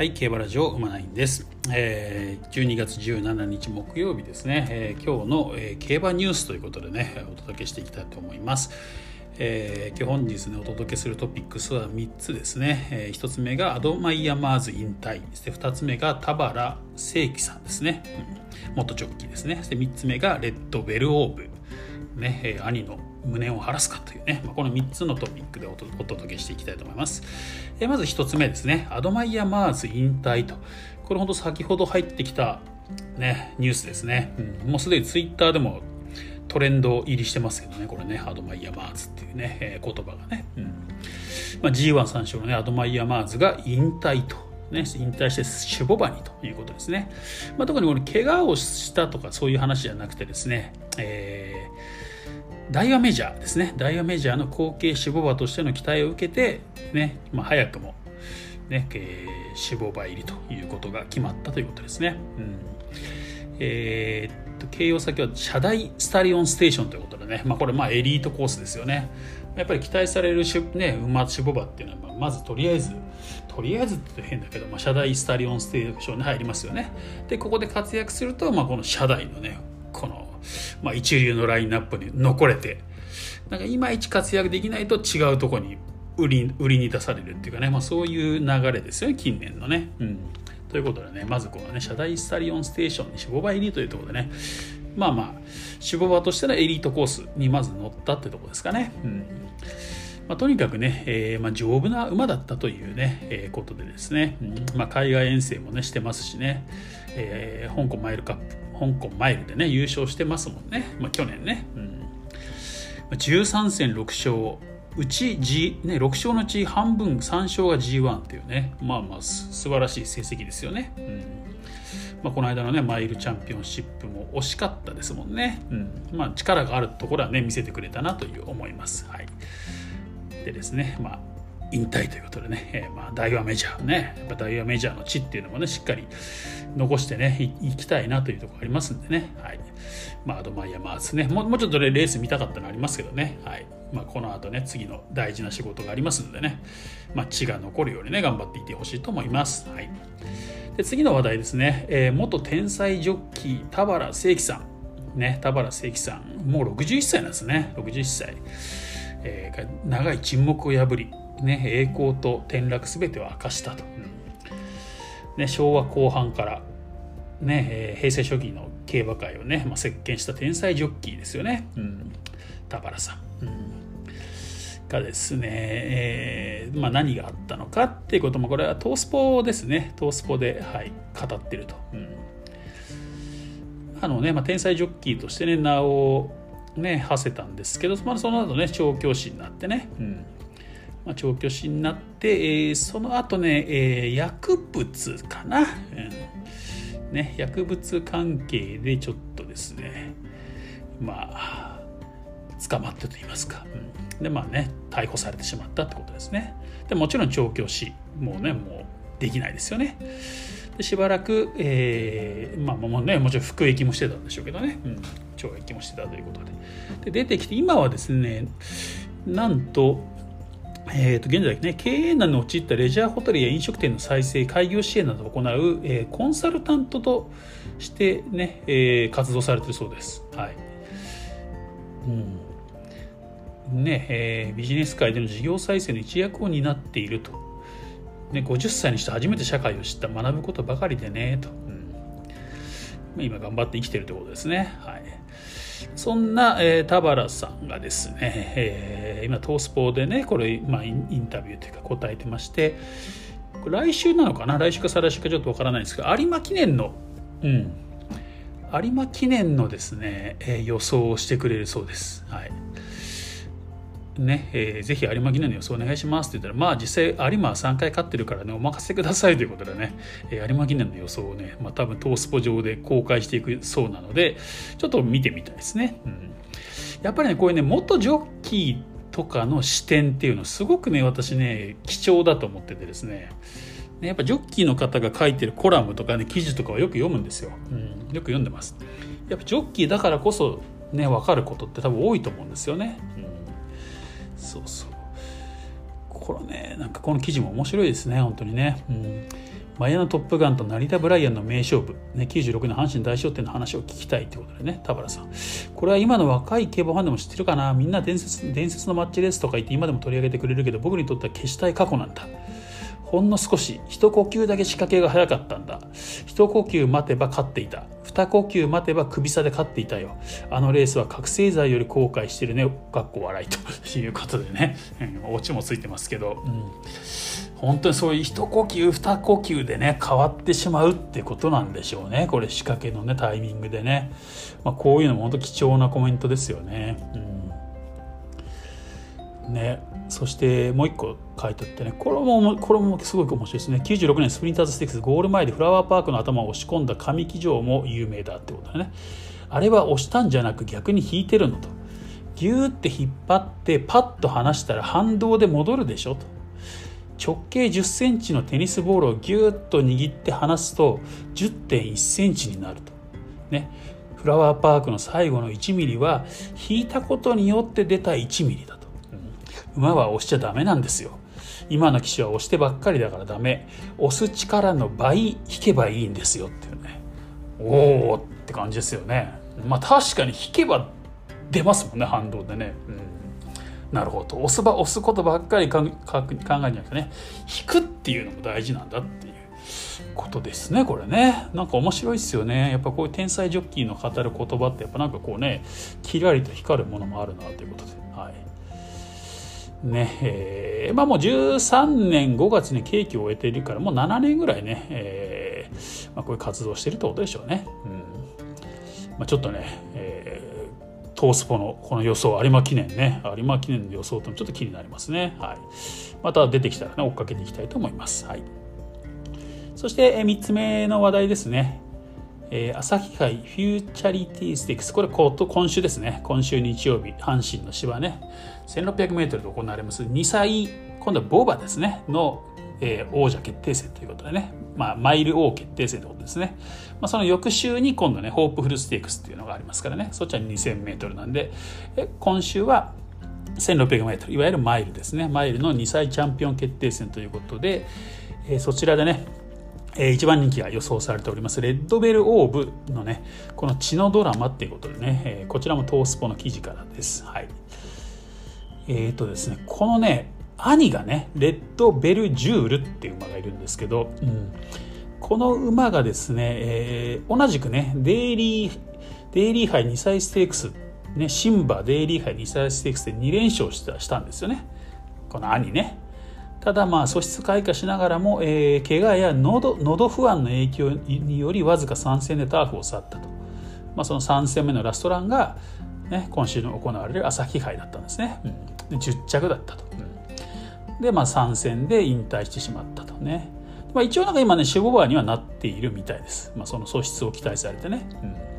はい、競馬ラジオ馬ナインです、えー、12月17日木曜日ですね、えー今日の、えー競馬ニュースということでねお届けしていきたいと思います、えー今日本日ねお届けするトピックスは3つですね、え1つ目がアドマイヤマーズ引退。そして2つ目が田原成貴さんですね、うん。元ジョッキーですね。そして3つ目がレッドベルオーブ。ね、えー兄の無念を晴らすかというね、まあ、この3つのトピックでお届けしていきたいと思います。えまず1つ目ですね、アドマイヤ・マーズ引退と。これ本当先ほど入ってきた、ね、ニュースですね。うんもうすでにツイッターでもトレンド入りしてますけどね、これね、アドマイヤ・マーズっていうね、えー言葉がね。うんまあ、G1 3勝のね、アドマイヤ・マーズが引退と。ね、引退して種牡馬にということですね。まあ、特にこれ怪我をしたとかそういう話じゃなくてですね、えーダイワメジャーですね。ダイワメジャーの後継種牡馬としての期待を受けて、ね、まあ、早くも、ね、えー守護馬入りということが決まったということですね。うんえーっと形容先は社大スタリオンステーションということでね、まあ、これまあエリートコースですよね。やっぱり期待されるし、ね、馬守護馬っていうのは、まずとりあえず、とりあえずって変だけど、まあ、社大スタリオンステーションに入りますよね。で、ここで活躍すると、まあ、この社大のね、まあ、一流のラインナップに残れて、なんかいまいち活躍できないと違うところに売り売りに出されるっていうかね、まあ、そういう流れですよね近年のね。うん、ということでねまずこのね社大スタリオンステーションに守護馬入りというところでねまあまあ守護馬としてのエリートコースにまず乗ったってとこですかね。うん。まあ、とにかくね、えーまあ、丈夫な馬だったというね、えーことでですね、うん。まあ、海外遠征もねしてますしね、えー香港マイルカップ香港マイルでね優勝してますもんね、まあ、去年ね。うん。13戦6勝。うち、G ね、6勝のうち半分3勝が G1 っていうね。まあまあ素晴らしい成績ですよね、うん。まあ、この間のねマイルチャンピオンシップも惜しかったですもんね、うん。まあ、力があるところはね見せてくれたなという思います、はい、でですねまあ引退ということでね、えーまあ、大和メジャーね、やっぱ大和メジャーの地っていうのもね、しっかり残してね、い行きたいなというところありますんでね、はい。まあ、アドマイヤマーズね、もうもうちょっと、レース見たかったのありますけどね、はい。まあ、この後ね、次の大事な仕事がありますのでね、まあ、血が残るようにね、頑張っていてほしいと思います。はい。で、次の話題ですね、えー元天才ジョッキー、田原成貴さん。ね、田原成貴さん、もう61歳なんですね、61歳。えー長い沈黙を破り、ね、栄光と転落すべてを明かしたと、ね、昭和後半から、ねえー平成初期の競馬界をね、まあ、席巻した天才ジョッキーですよね、うん、田原さん。うん。がですね、えーまあ、何があったのかっていうこともこれはトースポですね。トースポで、はい、語ってると。うん。あのねまあ、天才ジョッキーとしてね名をね馳せたんですけど、まあ、その後ね調教師になってね、うんまあ、調教師になって、えーその後ね、えー薬物かな、うん。ね、薬物関係でちょっとですねまあ捕まってと言いますか、うん。でまあね逮捕されてしまったってことですね。でもちろん調教師もうねもうできないですよね。でしばらく、えーまあもうねもちろん服役もしてたんでしょうけどね、うん、懲役もしてたということで。で出てきて今はですねなんとえー、と現在ね経営難に陥ったレジャーホテルや飲食店の再生開業支援などを行う、えーコンサルタントとしてね、えー活動されているそうです。はい。うん。ねえービジネス界での事業再生の一役を担っていると、ね、50歳にして初めて社会を知った学ぶことばかりでねと、うん。今頑張って生きてるということですね。はい。そんな、えー田原さんがですね、えー今トースポでねこれ、まあ、インタビューというか答えてまして来週なのかな？来週か再来週かちょっとわからないんですけど有馬記念のうん。有馬記念のですね、えー予想をしてくれるそうです。はい。ねえーぜひ有馬記念の予想お願いしますって言ったら、まあ実際有馬は3回勝ってるからね、お任せくださいということでね、えー有馬記念の予想をね、まあ多分トースポ上で公開していくそうなので、ちょっと見てみたいですね。うん、やっぱりね、こういうね、元ジョッキーとかの視点っていうのすごくね、私ね、貴重だと思っててですね、ねやっぱジョッキーの方が書いてるコラムとかね、記事とかはよく読むんですよ。うん、よく読んでます。やっぱジョッキーだからこそね、分かることって多分多いと思うんですよね。うんそうそう。これねなんかこの記事も面白いですね本当にね、うん、マヤのトップガンと成田ブライアンの名勝負、ね、96年阪神大賞典の話を聞きたいということでね田原さん。これは今の若い競馬ファンでも知ってるかな？みんな伝説伝説のマッチレースとか言って今でも取り上げてくれるけど僕にとっては消したい過去なんだ。ほんの少し一呼吸だけ仕掛けが早かったんだ。一呼吸待てば勝っていた。呼吸待てば首差で勝っていたよ。あのレースは覚醒剤より後悔してるね。かっこ笑いということでね、うん、オチもついてますけど、うん、本当にそういう一呼吸二呼吸でね変わってしまうってことなんでしょうね。これ仕掛けのねタイミングでね、まあ、こういうのも本当貴重なコメントですよね。うん、ね。そしてもう一個書いてあってね。これもこれもすごく面白いですね。96年スプリンターズステークスゴール前でフラワーパークの頭を押し込んだ上騎乗も有名だってことでね。あれは押したんじゃなく逆に引いてるのと。ギューって引っ張ってパッと離したら反動で戻るでしょと。直径1 0センチのテニスボールをギューッと握って離すと1 0 1センチになると。ね。フラワーパークの最後の1ミリは引いたことによって出た1ミリだ馬は押しちゃダメなんですよ。今の騎手は押してばっかりだからダメ。押す力の倍引けばいいんですよっていうね。おおって感じですよね。まあ確かに引けば出ますもんね反動でね、うん、なるほど。押すば押すことばっかり考え考えじゃなくてね引くっていうのも大事なんだっていうことですねこれね。なんか面白いですよね。やっぱこういう天才ジョッキーの語る言葉ってやっぱなんかこうねキラリと光るものもあるなということで。はい。ねえー、まあもう13年5月に刑期を終えているからもう7年ぐらいね、えーまあ、こういう活動してるってことでしょうね。うんまあ、ちょっとね、えー、トースポのこの予想有馬記念ね有馬記念の予想ともちょっと気になりますね。はい、また出てきたらね追っかけていきたいと思います。はい、そして、えー、3つ目の話題ですね。えー、朝日杯フューチュリティステークスこれ今週ですね。今週日曜日阪神の芝ね。1600m で行われます。2歳今度はボーバーですね。の、えー、王者決定戦ということでね、まあ、マイル王決定戦ということですね、まあ、その翌週に今度ねホープフルステークスっていうのがありますからね。そっちは 2000m なんで。え今週は 1600m いわゆるマイルですね。マイルの2歳チャンピオン決定戦ということで、えー、そちらでねえー、一番人気が予想されております。レッドベルオーブのねこの血のドラマっていうことでね、えー、こちらもトースポの記事からです。はい。えっ、ー、とですねこのね兄がねレッドベルジュールっていう馬がいるんですけど、うん、この馬がですね、えー、同じくねデイリーデイリー杯2歳ステークスねシンバデイリー杯2歳ステークスで2連勝したしたんですよね。この兄ね。ただまあ素質開花しながらも、えー、怪我や喉喉不安の影響によりわずか3戦でターフを去ったと、まあ、その3戦目のラストランが、ね、今週の行われる朝日杯だったんですね、うん、で10着だったと、うん、でまあ3戦で引退してしまったとね、まあ、一応なんか今ね守護馬にはなっているみたいです、まあ、その素質を期待されてね、うん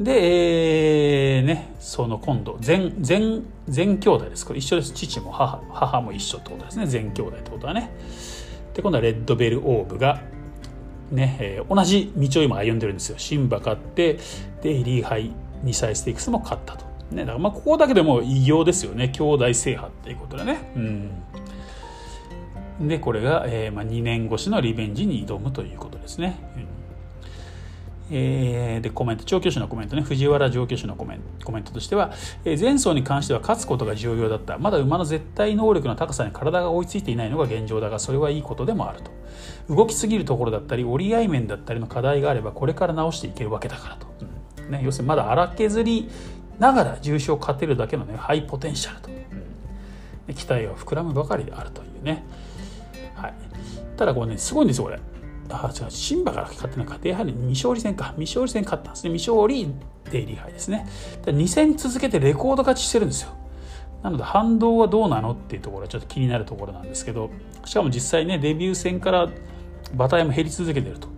で、えー、ね、その今度全全全兄弟ですこれ一緒です。父も母母も一緒ってことですね。全兄弟ってことはね。で今度はレッドベルオーブがね、えー、同じ道を今歩んでるんですよ。シンバ勝ってでリーハイ2歳ステークスも勝ったと、ね、だからまあここだけでも偉業ですよね。兄弟制覇っていうことでね。うん。でこれが、えーまあ、2年越しのリベンジに挑むということですね、うん。えー、でコメント調教師のコメントね。藤原調教師のコメンコメントとしては、えー、前走に関しては勝つことが重要だった。まだ馬の絶対能力の高さに体が追いついていないのが現状だがそれはいいことでもあると。動きすぎるところだったり折り合い面だったりの課題があればこれから直していけるわけだからと、うん。ね、要するにまだ荒削りながら重賞を勝てるだけのねハイポテンシャルと、うん、期待が膨らむばかりであるというね、はい、ただこれねすごいんですよこれ。あ違うシンバから勝ってなかったやはり未勝利戦か。未勝利戦勝ったんですね。未勝利デイリー杯ですね。2戦続けてレコード勝ちしてるんですよ。なので反動はどうなのっていうところはちょっと気になるところなんですけどしかも実際ねデビュー戦から馬体も減り続けてると。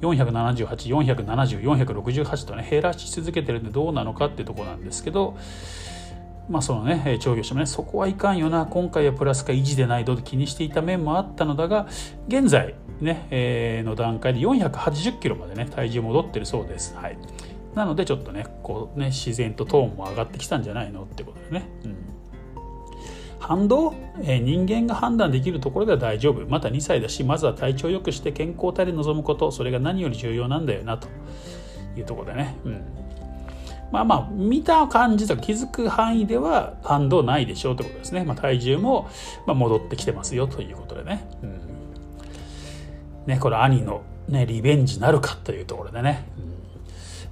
478、470、468とね減らし続けてるんでどうなのかっていうところなんですけどまあそのね調教師もねそこはいかんよな今回はプラスか維持でないと気にしていた面もあったのだが現在ね、えー、の段階で480キロまでね体重戻ってるそうです。はい、なのでちょっとねこうね自然とトーンも上がってきたんじゃないのってことでね。うん。反動、えー、人間が判断できるところでは大丈夫。また2歳だしまずは体調を良くして健康体で臨むこと。それが何より重要なんだよなというところでね、うん、まあまあ見た感じと気づく範囲では反動ないでしょうということですね、まあ、体重も戻ってきてますよということでね,、うん、ねこれ兄の、ね、リベンジなるかというところでね、うん。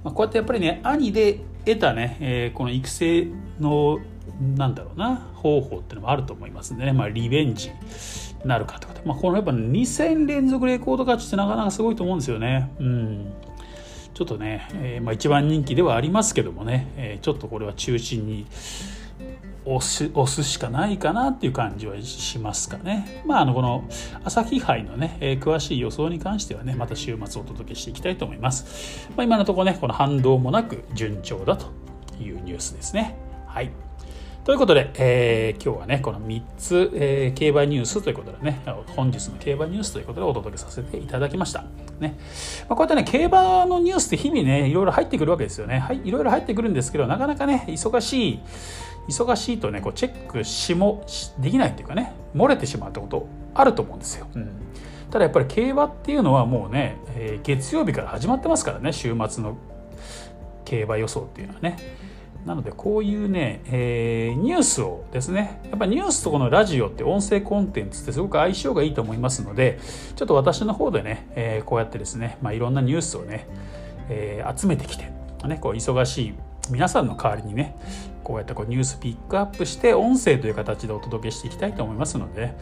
まあ、こうやってやっぱりね兄で得たね、えー、この育成のなんだろうな方法っていうのもあると思いますんでね、まあ、リベンジなるかってこと、まあ、このやっぱ2戦連続レコード勝ちってなかなかすごいと思うんですよね。うん。ちょっとね、えー、まあ、一番人気ではありますけどもね、えー、ちょっとこれは中心に押す押すしかないかなっていう感じはしますかね。まあ、あのこの朝日杯のね、えー、詳しい予想に関してはね、また週末お届けしていきたいと思います。まあ、今のところね、この反動もなく順調だというニュースですね。はい。ということで、えー、今日はね、この3つ、えー、競馬ニュースということでね、本日の競馬ニュースということでお届けさせていただきました。ね。まあ、こうやってね、競馬のニュースって日々ね、いろいろ入ってくるわけですよね。はい、いろいろ入ってくるんですけど、なかなかね、忙しい、忙しいとね、こうチェックしもできないっていうかね、漏れてしまうってことあると思うんですよ。うん、ただやっぱり競馬っていうのはもうね、えー、月曜日から始まってますからね、週末の競馬予想っていうのはね。なのでこういうね、えー、ニュースをですねやっぱニュースとこのラジオって音声コンテンツってすごく相性がいいと思いますのでちょっと私の方でね、えー、こうやってですね、まあ、いろんなニュースをね、えー、集めてきて、ね、こう忙しい皆さんの代わりにねこうやってこうニュースピックアップして音声という形でお届けしていきたいと思いますので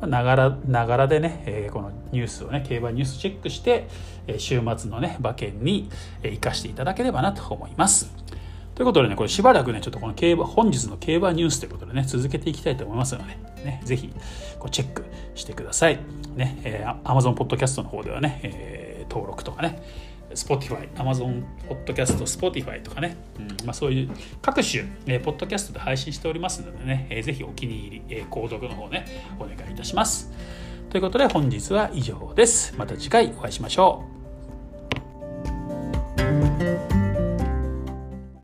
ながらながらでね、えー、このニュースをね競馬ニュースチェックして、週末のね馬券に生かしていただければなと思います。ということでね、これしばらくね、ちょっとこの競馬、本日の競馬ニュースということでね、続けていきたいと思いますので、ね、ぜひこうチェックしてください。ね、えー、Amazon Podcast の方ではね、えー、登録とかね、Spotify、Amazon Podcast、Spotify とかね、うんまあ、そういう各種、えー、ポッドキャストで配信しておりますのでね、えー、ぜひお気に入り、えー、購読の方ね、お願いいたします。ということで本日は以上です。また次回お会いしましょう。